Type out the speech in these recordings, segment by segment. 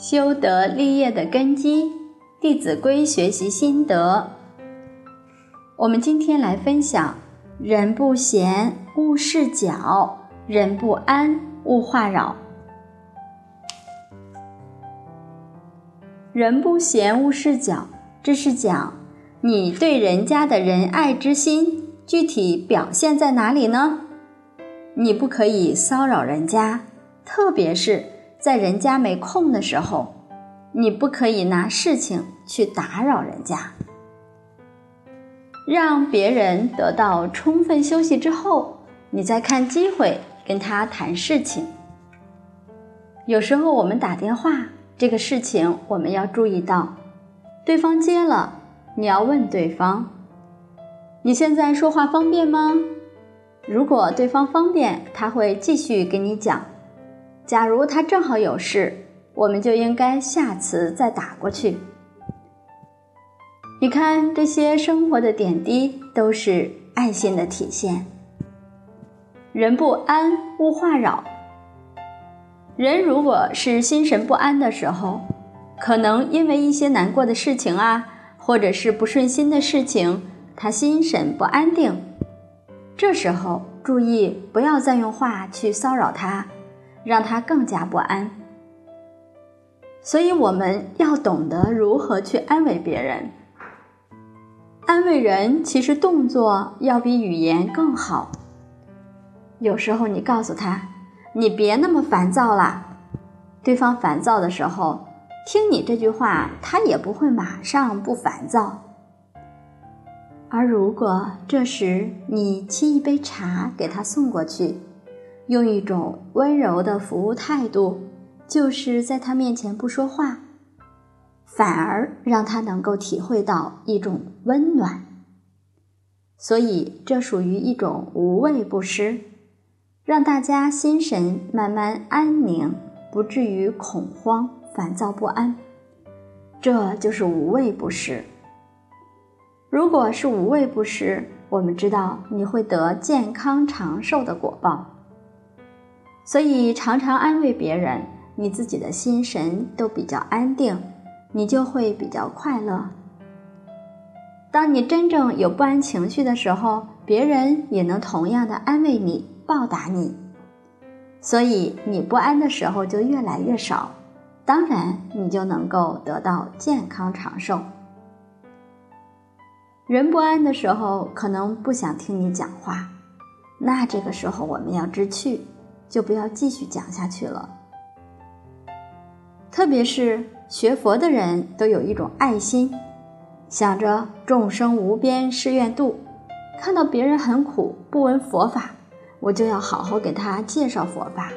修德立业的根基，《弟子规》学习心得。我们今天来分享：人不闲，勿事搅；人不安，勿话扰。人不闲，勿事搅，这是讲你对人家的仁爱之心，具体表现在哪里呢？你不可以骚扰人家，特别是。在人家没空的时候，你不可以拿事情去打扰人家。让别人得到充分休息之后，你再看机会跟他谈事情。有时候我们打电话，这个事情我们要注意到，对方接了，你要问对方：“你现在说话方便吗？”如果对方方便，他会继续跟你讲。假如他正好有事，我们就应该下次再打过去。你看，这些生活的点滴都是爱心的体现。人不安，勿话扰。人如果是心神不安的时候，可能因为一些难过的事情啊，或者是不顺心的事情，他心神不安定。这时候注意，不要再用话去骚扰他。让他更加不安，所以我们要懂得如何去安慰别人。安慰人其实动作要比语言更好。有时候你告诉他：“你别那么烦躁啦。”对方烦躁的时候，听你这句话，他也不会马上不烦躁。而如果这时你沏一杯茶给他送过去。用一种温柔的服务态度，就是在他面前不说话，反而让他能够体会到一种温暖。所以，这属于一种无畏不施，让大家心神慢慢安宁，不至于恐慌、烦躁不安。这就是无畏不施。如果是无畏不施，我们知道你会得健康长寿的果报。所以，常常安慰别人，你自己的心神都比较安定，你就会比较快乐。当你真正有不安情绪的时候，别人也能同样的安慰你、报答你。所以，你不安的时候就越来越少，当然，你就能够得到健康长寿。人不安的时候，可能不想听你讲话，那这个时候我们要知趣。就不要继续讲下去了。特别是学佛的人都有一种爱心，想着众生无边誓愿度，看到别人很苦不闻佛法，我就要好好给他介绍佛法。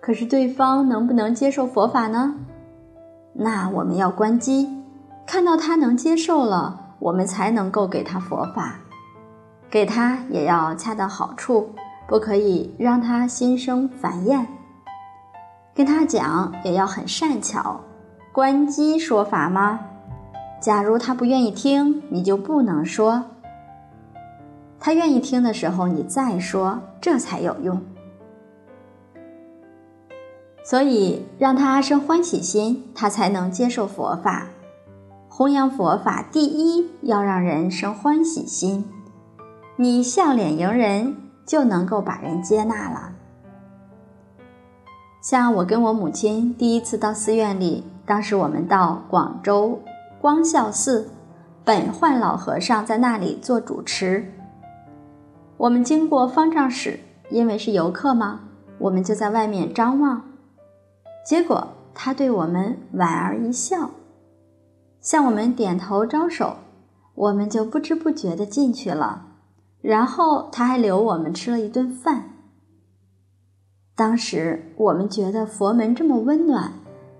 可是对方能不能接受佛法呢？那我们要关机，看到他能接受了，我们才能够给他佛法，给他也要恰到好处。不可以让他心生烦厌，跟他讲也要很善巧，关机说法吗？假如他不愿意听，你就不能说；他愿意听的时候，你再说，这才有用。所以让他生欢喜心，他才能接受佛法。弘扬佛法，第一要让人生欢喜心。你笑脸迎人。就能够把人接纳了。像我跟我母亲第一次到寺院里，当时我们到广州光孝寺，本焕老和尚在那里做主持。我们经过方丈室，因为是游客嘛，我们就在外面张望。结果他对我们莞尔一笑，向我们点头招手，我们就不知不觉的进去了。然后他还留我们吃了一顿饭。当时我们觉得佛门这么温暖，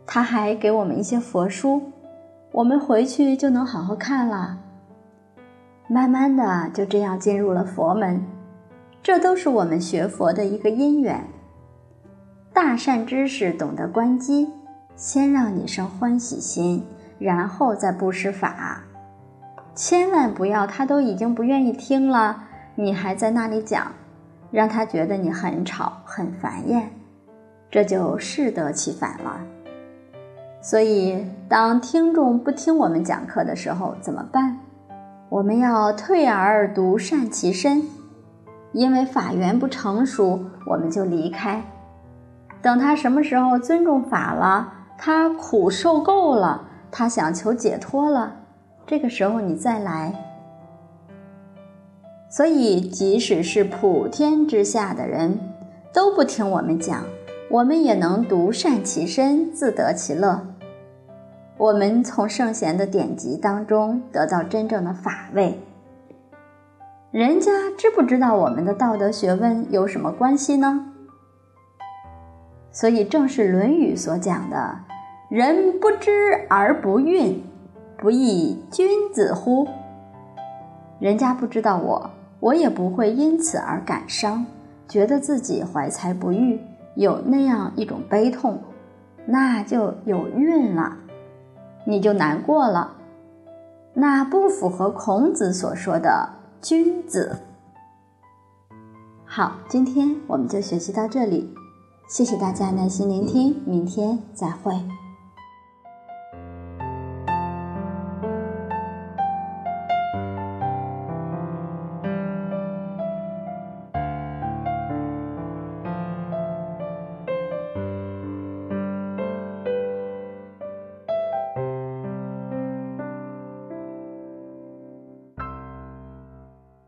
他还给我们一些佛书，我们回去就能好好看了。慢慢的就这样进入了佛门，这都是我们学佛的一个因缘。大善知识懂得关机，先让你生欢喜心，然后再布施法。千万不要他都已经不愿意听了。你还在那里讲，让他觉得你很吵、很烦厌，这就适得其反了。所以，当听众不听我们讲课的时候，怎么办？我们要退而独善其身，因为法缘不成熟，我们就离开。等他什么时候尊重法了，他苦受够了，他想求解脱了，这个时候你再来。所以，即使是普天之下的人都不听我们讲，我们也能独善其身，自得其乐。我们从圣贤的典籍当中得到真正的法味。人家知不知道我们的道德学问有什么关系呢？所以，正是《论语》所讲的“人不知而不愠，不亦君子乎？”人家不知道我，我也不会因此而感伤，觉得自己怀才不遇，有那样一种悲痛，那就有孕了。你就难过了，那不符合孔子所说的君子。好，今天我们就学习到这里，谢谢大家耐心聆听，明天再会。